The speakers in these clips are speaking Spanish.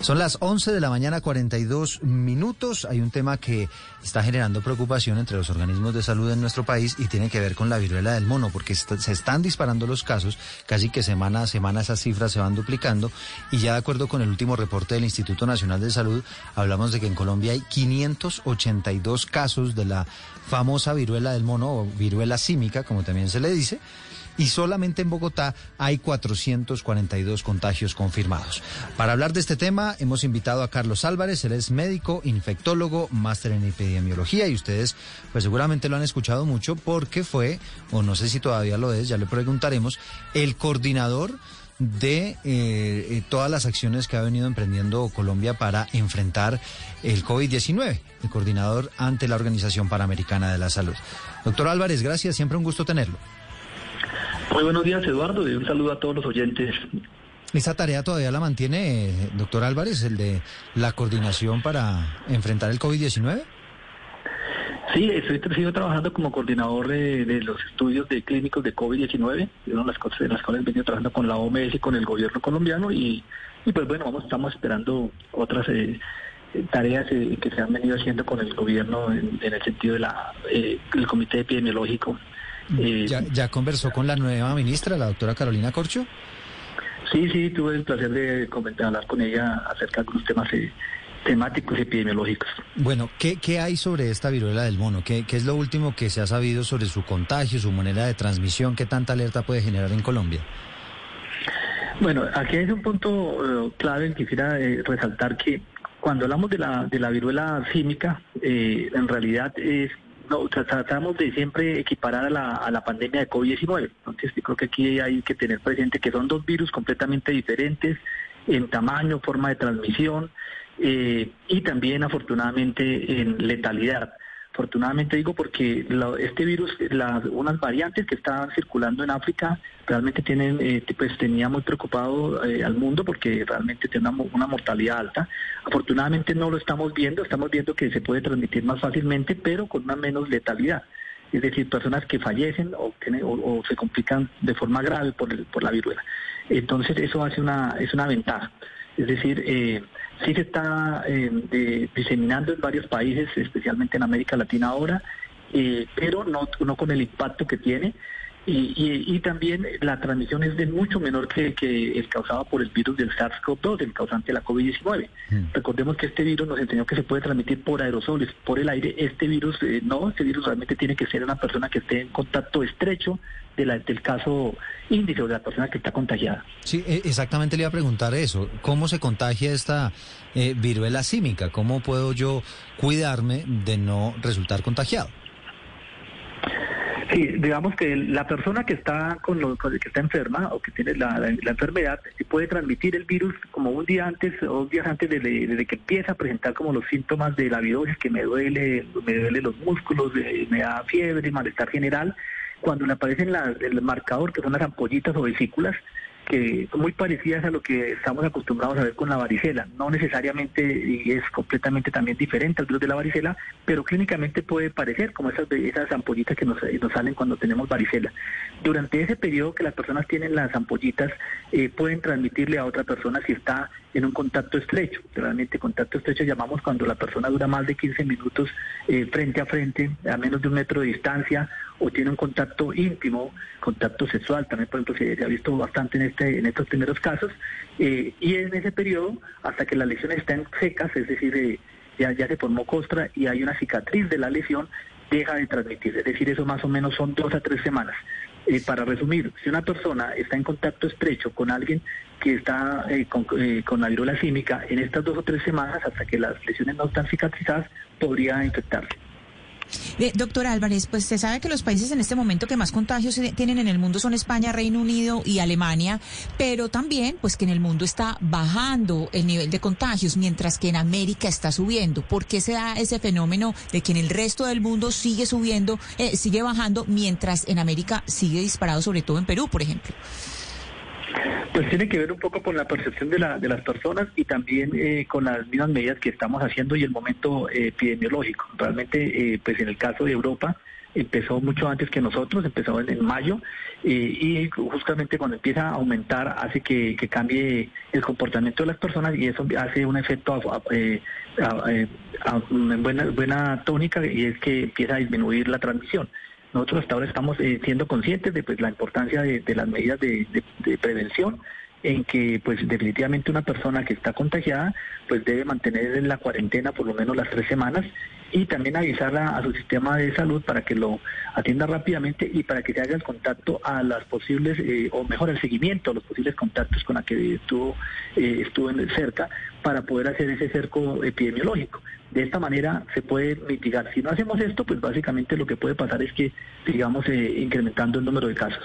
Son las 11 de la mañana, 42 minutos. Hay un tema que está generando preocupación entre los organismos de salud en nuestro país y tiene que ver con la viruela del mono, porque se están disparando los casos, casi que semana a semana esas cifras se van duplicando y ya de acuerdo con el último reporte del Instituto Nacional de Salud, hablamos de que en Colombia hay 582 casos de la famosa viruela del mono o viruela símica, como también se le dice y solamente en Bogotá hay 442 contagios confirmados. Para hablar de este tema hemos invitado a Carlos Álvarez, él es médico, infectólogo, máster en epidemiología y ustedes pues seguramente lo han escuchado mucho porque fue, o no sé si todavía lo es, ya le preguntaremos, el coordinador de eh, eh, todas las acciones que ha venido emprendiendo Colombia para enfrentar el COVID-19, el coordinador ante la Organización Panamericana de la Salud. Doctor Álvarez, gracias, siempre un gusto tenerlo. Muy buenos días, Eduardo, y un saludo a todos los oyentes. ¿Esa tarea todavía la mantiene, doctor Álvarez, el de la coordinación para enfrentar el COVID-19? Sí, estoy sigo trabajando como coordinador de, los estudios de clínicos de COVID-19, una de las cosas en las cuales he venido trabajando con la OMS y con el gobierno colombiano, y, pues bueno, vamos, estamos esperando otras eh, tareas eh, que se han venido haciendo con el gobierno en, el sentido de la eh, comité epidemiológico eh, ¿Ya, conversó con la nueva ministra, la doctora Carolina Corcho? Sí, sí, tuve el placer de comentar, hablar con ella acerca de los temas eh, temáticos epidemiológicos. Bueno, ¿qué, hay sobre esta viruela del mono? ¿Qué, es lo último que se ha sabido sobre su contagio, su manera de transmisión? ¿Qué tanta alerta puede generar en Colombia? Bueno, aquí hay un punto eh, clave en que quisiera resaltar que cuando hablamos de la, de la viruela símica, en realidad es no, tratamos de siempre equiparar a la, pandemia de COVID-19. Entonces, creo que aquí hay que tener presente que son dos virus completamente diferentes en tamaño, forma de transmisión eh, y también, afortunadamente, en letalidad. Afortunadamente digo porque este virus, las, unas variantes que estaban circulando en África realmente tienen, eh, pues tenía muy preocupado eh, al mundo porque realmente tiene una, mortalidad alta. Afortunadamente no lo estamos viendo, estamos viendo que se puede transmitir más fácilmente, pero con una menos letalidad. Es decir, personas que fallecen o, o, se complican de forma grave por, el, por la viruela. Entonces eso hace una, es una ventaja. Es decir, eh, sí se está eh, diseminando en varios países, especialmente en América Latina ahora, eh, pero no, no con el impacto que tiene. Y, también la transmisión es de mucho menor que, que el causado por el virus del SARS-CoV-2, el causante de la COVID-19. Mm. Recordemos que este virus nos enseñó que se puede transmitir por aerosoles, por el aire. Este virus eh, no, este virus realmente tiene que ser una persona que esté en contacto estrecho de la, del caso índice o de la persona que está contagiada. Sí, e, exactamente le iba a preguntar eso. ¿Cómo se contagia esta eh, viruela símica? ¿Cómo puedo yo cuidarme de no resultar contagiado? Sí, digamos que la persona que está con lo, que está enferma o que tiene la, la, enfermedad puede transmitir el virus como un día antes o dos días antes de, que empieza a presentar como los síntomas de la virosis, que me duele, me duele los músculos, eh, me da fiebre, malestar general. Cuando le aparecen el marcador, que son las ampollitas o vesículas, que muy parecidas a lo que estamos acostumbrados a ver con la varicela. No necesariamente y es completamente también diferente al virus de la varicela, pero clínicamente puede parecer como esas, esas ampollitas que nos, nos salen cuando tenemos varicela. Durante ese periodo que las personas tienen las ampollitas, eh, pueden transmitirle a otra persona si está en un contacto estrecho. Realmente contacto estrecho llamamos cuando la persona dura más de 15 minutos eh, frente a frente, a menos de un metro de distancia, o tiene un contacto íntimo, contacto sexual, también por ejemplo se, ha visto bastante en, este, en estos primeros casos, eh, y en ese periodo, hasta que las lesiones estén secas, es decir, eh, ya, se formó costra y hay una cicatriz de la lesión, deja de transmitir, es decir, eso más o menos son dos a tres semanas. Eh, para resumir, si una persona está en contacto estrecho con alguien que está con, la viruela símica, en estas dos o tres semanas, hasta que las lesiones no están cicatrizadas, podría infectarse. Eh, doctor Álvarez, pues se sabe que los países en este momento que más contagios tienen en el mundo son España, Reino Unido y Alemania, pero también pues que en el mundo está bajando el nivel de contagios, mientras que en América está subiendo. ¿Por qué se da ese fenómeno de que en el resto del mundo sigue subiendo, eh, sigue bajando, mientras en América sigue disparado, sobre todo en Perú, por ejemplo? Pues tiene que ver un poco con la percepción de, la, de las personas y también eh, con las mismas medidas que estamos haciendo y el momento eh, epidemiológico. Realmente, eh, pues en el caso de Europa, empezó mucho antes que nosotros, empezó en, mayo y justamente cuando empieza a aumentar hace que, cambie el comportamiento de las personas y eso hace un efecto a, buena, buena tónica y es que empieza a disminuir la transmisión. Nosotros hasta ahora estamos eh, siendo conscientes de pues, la importancia de, las medidas de, prevención en que pues definitivamente una persona que está contagiada pues debe mantener en la cuarentena por lo menos las tres semanas y también avisarla a su sistema de salud para que lo atienda rápidamente y para que se haga el contacto a las posibles, eh, o mejor el seguimiento a los posibles contactos con la que estuvo, eh, estuvo cerca para poder hacer ese cerco epidemiológico. De esta manera se puede mitigar. Si no hacemos esto, pues básicamente lo que puede pasar es que sigamos eh, incrementando el número de casos.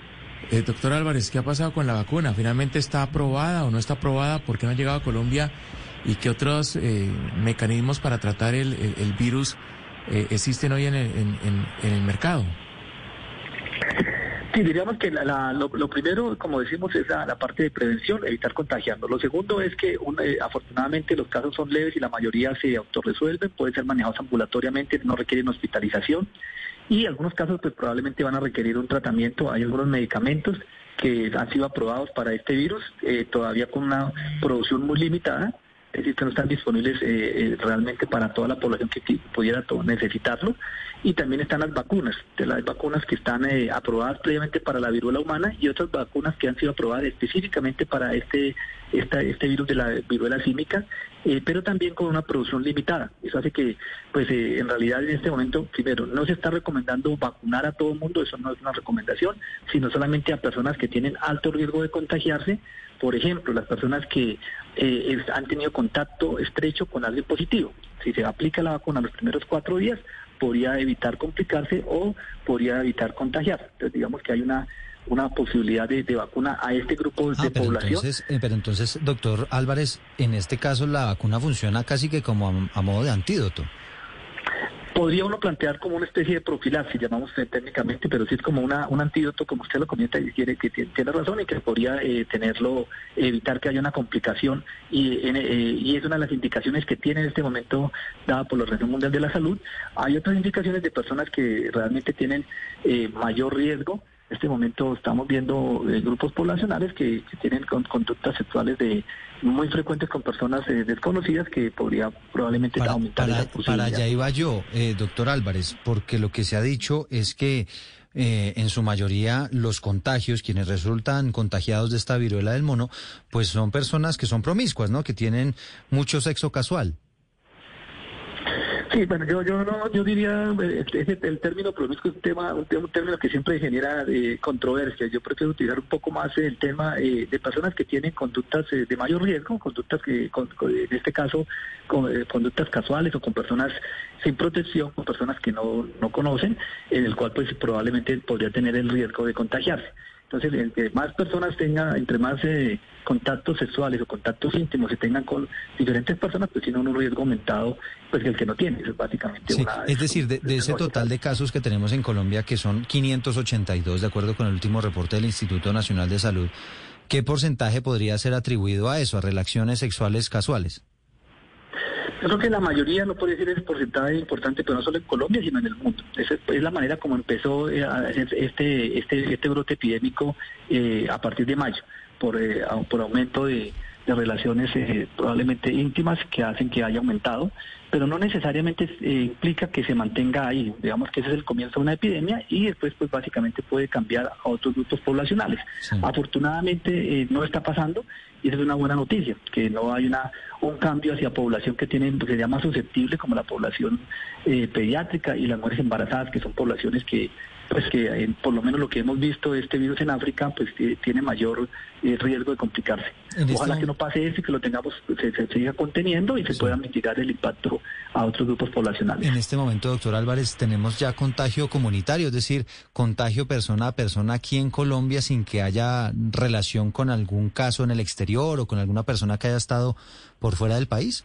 Eh, doctor Álvarez, ¿qué ha pasado con la vacuna? ¿Finalmente está aprobada o no está aprobada? ¿Por qué no ha llegado a Colombia? y qué otros eh, mecanismos para tratar el, virus eh, existen hoy en el, en, el mercado. Sí, diríamos que lo, primero, como decimos, es la, parte de prevención, evitar contagiando. Lo segundo es que eh, afortunadamente los casos son leves y la mayoría se autorresuelven, pueden ser manejados ambulatoriamente, no requieren hospitalización y algunos casos pues probablemente van a requerir un tratamiento. Hay algunos medicamentos que han sido aprobados para este virus, todavía con una producción muy limitada, es decir, que no están disponibles eh, eh, realmente para toda la población que pudiera necesitarlo. Y también están las vacunas, de las vacunas que están eh, aprobadas previamente para la viruela humana y otras vacunas que han sido aprobadas específicamente para este, este virus de la viruela símica, pero también con una producción limitada. Eso hace que, pues en realidad en este momento, primero, no se está recomendando vacunar a todo el mundo, eso no es una recomendación, sino solamente a personas que tienen alto riesgo de contagiarse por ejemplo, las personas que eh, han tenido contacto estrecho con alguien positivo. Si se aplica la vacuna los primeros cuatro días, podría evitar complicarse o podría evitar contagiar. Entonces, digamos que hay una una posibilidad de, vacuna a este grupo de ah, población. Entonces, eh, pero entonces, doctor Álvarez, en este caso la vacuna funciona casi que como a modo de antídoto podría uno plantear como una especie de profilaxis, llamamos técnicamente, pero sí es como una, un antídoto, como usted lo comenta y quiere que tiene, razón y que podría eh, tenerlo, evitar que haya una complicación y, eh, y es una de las indicaciones que tiene en este momento dada por la Organización Mundial de la Salud. Hay otras indicaciones de personas que realmente tienen eh, mayor riesgo en este momento estamos viendo eh, grupos poblacionales que, tienen conductas sexuales de muy frecuentes con personas eh, desconocidas que podría probablemente aumentar para, esa. Para allá iba yo, eh, doctor Álvarez, porque lo que se ha dicho es que en su mayoría los contagios, quienes resultan contagiados de esta viruela del mono, pues son personas que son promiscuas, ¿no? Que tienen mucho sexo casual. Sí, bueno, yo, yo, no, yo diría, eh, el término promiscuo es un, tema, un, término que siempre genera eh, controversia. Yo prefiero utilizar un poco más el tema eh, de personas que tienen conductas de mayor riesgo, conductas que, en este caso, conductas casuales o con personas sin protección, con personas que no, no conocen, en el cual pues probablemente podría tener el riesgo de contagiarse. Entonces, entre más personas tengan, entre más eh, contactos sexuales o contactos íntimos se tengan con diferentes personas, pues tiene un riesgo aumentado pues el que no tiene. Eso es básicamente una, Es decir, de, ese total de casos que tenemos en Colombia, que son 582, de acuerdo con el último reporte del Instituto Nacional de Salud, ¿qué porcentaje podría ser atribuido a eso, a relaciones sexuales casuales? Yo creo que la mayoría, no puede decir ese porcentaje importante, pero no solo en Colombia, sino en el mundo. Esa es la manera como empezó eh, este, este, este brote epidémico eh, a partir de mayo, por, eh, por aumento de, de relaciones eh, probablemente íntimas que hacen que haya aumentado, pero no necesariamente eh, implica que se mantenga ahí. Digamos que ese es el comienzo de una epidemia y después pues básicamente puede cambiar a otros grupos poblacionales. Afortunadamente eh, no está pasando y esa es una buena noticia, que no hay una un cambio hacia población que tiene, pues, sería más susceptible como la población pediátrica y las mujeres embarazadas, que son poblaciones que pues que eh, por lo menos lo que hemos visto este virus en África pues tiene mayor eh, riesgo de complicarse. Ojalá que no pase eso y que lo tengamos, se, se siga conteniendo y se pueda mitigar el impacto a otros grupos poblacionales. En este momento, doctor Álvarez, tenemos ya contagio comunitario, es decir, contagio persona a persona aquí en Colombia sin que haya relación con algún caso en el exterior o con alguna persona que haya estado por fuera del país.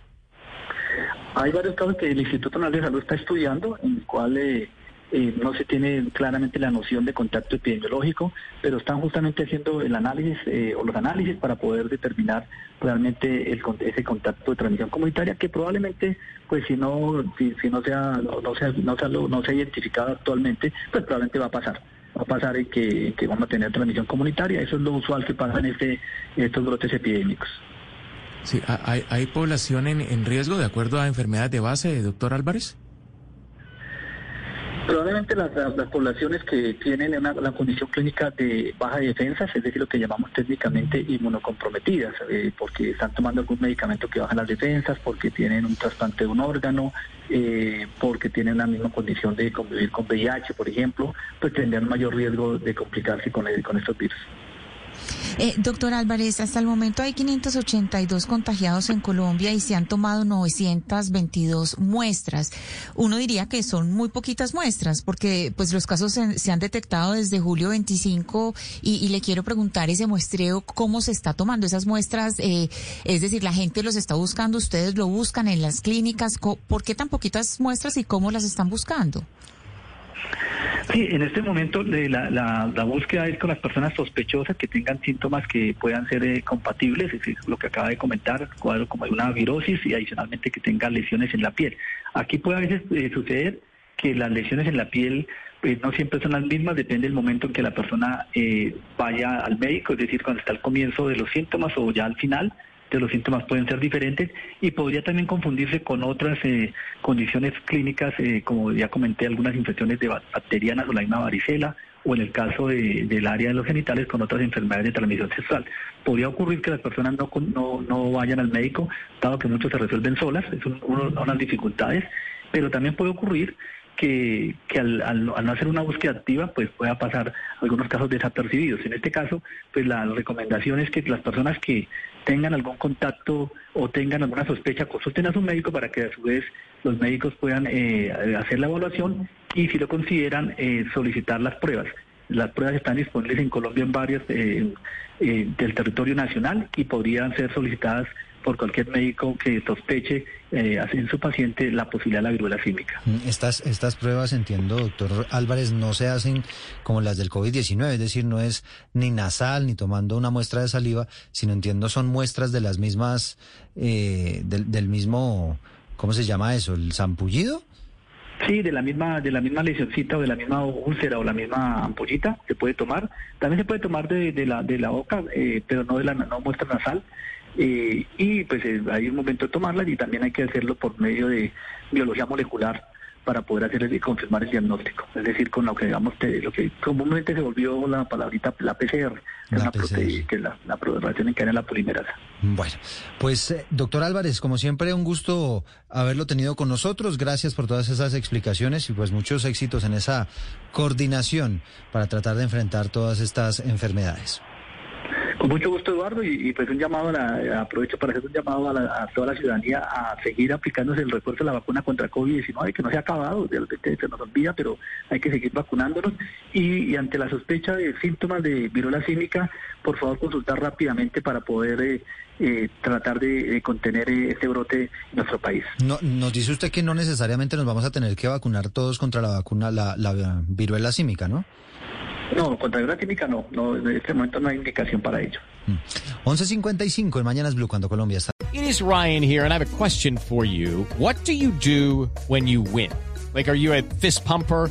Hay varios casos que el Instituto Nacional de Salud está estudiando, en el cual eh, eh, no se tiene claramente la noción de contacto epidemiológico, pero están justamente haciendo el análisis eh, o los análisis para poder determinar realmente el, ese contacto de transmisión comunitaria que probablemente, pues si no si, no sea no, sea no sea, no ha identificado actualmente, pues probablemente va a pasar va a pasar que, vamos a tener transmisión comunitaria. Eso es lo usual que pasa en este, estos brotes epidémicos. Sí, ¿hay, hay población en, en riesgo de acuerdo a enfermedades de base, doctor Álvarez? Probablemente las, poblaciones que tienen una, condición clínica de baja defensa, es decir, lo que llamamos técnicamente inmunocomprometidas, eh, porque están tomando algún medicamento que baja las defensas, porque tienen un trasplante de un órgano, eh, porque tienen la misma condición de convivir con VIH, por ejemplo, pues tendrían mayor riesgo de complicarse con estos virus. Eh, doctor Álvarez, hasta el momento hay 582 contagiados en Colombia y se han tomado 922 muestras. Uno diría que son muy poquitas muestras porque pues los casos se, han detectado desde julio 25 y, le quiero preguntar ese muestreo, ¿cómo se está tomando esas muestras? Eh, es decir, la gente los está buscando, ustedes lo buscan en las clínicas. ¿Por qué tan poquitas muestras y cómo las están buscando? Sí, en este momento la, la, búsqueda es con las personas sospechosas que tengan síntomas que puedan ser eh, compatibles, es decir, lo que acaba de comentar, como una virosis y adicionalmente que tenga lesiones en la piel. Aquí puede a veces eh, suceder que las lesiones en la piel pues, no siempre son las mismas, depende del momento en que la persona eh, vaya al médico, es decir, cuando está al comienzo de los síntomas o ya al final, de los síntomas pueden ser diferentes y podría también confundirse con otras eh, condiciones clínicas, eh, como ya comenté, algunas infecciones de bacterianas o la misma varicela, o en el caso del área de los genitales con otras enfermedades de transmisión sexual. Podría ocurrir que las personas no, no, no vayan al médico, dado que muchos se resuelven solas, es unas dificultades, pero también puede ocurrir que, al, no hacer una búsqueda activa, pues pueda pasar algunos casos desapercibidos. En este caso, pues la recomendación es que las personas que tengan algún contacto o tengan alguna sospecha, consulten a su médico para que a su vez los médicos puedan eh, hacer la evaluación y si lo consideran, eh, solicitar las pruebas. Las pruebas están disponibles en Colombia en varios eh, del territorio nacional y podrían ser solicitadas por cualquier médico que sospeche eh, en su paciente la posibilidad de la viruela símica. Mm, estas, estas pruebas, entiendo, doctor Álvarez, no se hacen como las del COVID-19, es decir, no es ni nasal ni tomando una muestra de saliva, sino entiendo son muestras de las mismas, eh, del, del mismo, ¿cómo se llama eso? ¿El zampullido? Sí, de la misma de la misma lesioncita o de la misma úlcera o la misma ampollita se puede tomar. También se puede tomar de, de la de la boca, eh, pero no de la no muestra nasal. Eh, y pues eh, hay un momento de tomarlas y también hay que hacerlo por medio de biología molecular para poder hacer y confirmar el diagnóstico. Es decir, con lo que digamos, lo que comúnmente se volvió la palabrita, la PCR, la que es la, la en que en la polimerasa. Bueno, pues eh, doctor Álvarez, como siempre, un gusto haberlo tenido con nosotros. Gracias por todas esas explicaciones y pues muchos éxitos en esa coordinación para tratar de enfrentar todas estas enfermedades. Con mucho gusto, Eduardo, y, pues un llamado, a aprovecho para hacer un llamado a, toda la ciudadanía a seguir aplicándose el refuerzo de la vacuna contra COVID-19, que no se ha acabado, de repente se nos olvida, pero hay que seguir vacunándonos. Y, ante la sospecha de síntomas de viruela símica, por favor consultar rápidamente para poder eh, eh, tratar de contener eh, este brote en nuestro país. No, nos dice usted que no necesariamente nos vamos a tener que vacunar todos contra la vacuna, la, la viruela símica, ¿no? No, contra la química no, no, en este momento no hay indicación para ello. 11.55 mm. en Mañanas Blue cuando Colombia está. It is Ryan here and I have a question for you. What do you do when you win? Like, are you a fist pumper?